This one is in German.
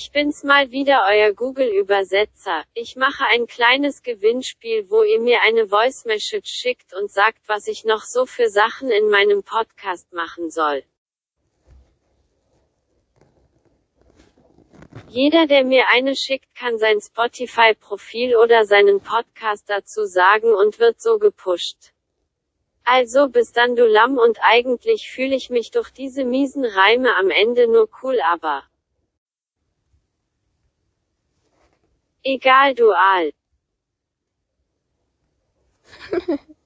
Ich bin's mal wieder euer Google-Übersetzer. Ich mache ein kleines Gewinnspiel, wo ihr mir eine Voice Message schickt und sagt, was ich noch so für Sachen in meinem Podcast machen soll. Jeder, der mir eine schickt, kann sein Spotify-Profil oder seinen Podcast dazu sagen und wird so gepusht. Also bis dann du Lamm und eigentlich fühle ich mich durch diese miesen Reime am Ende nur cool aber. Egal dual.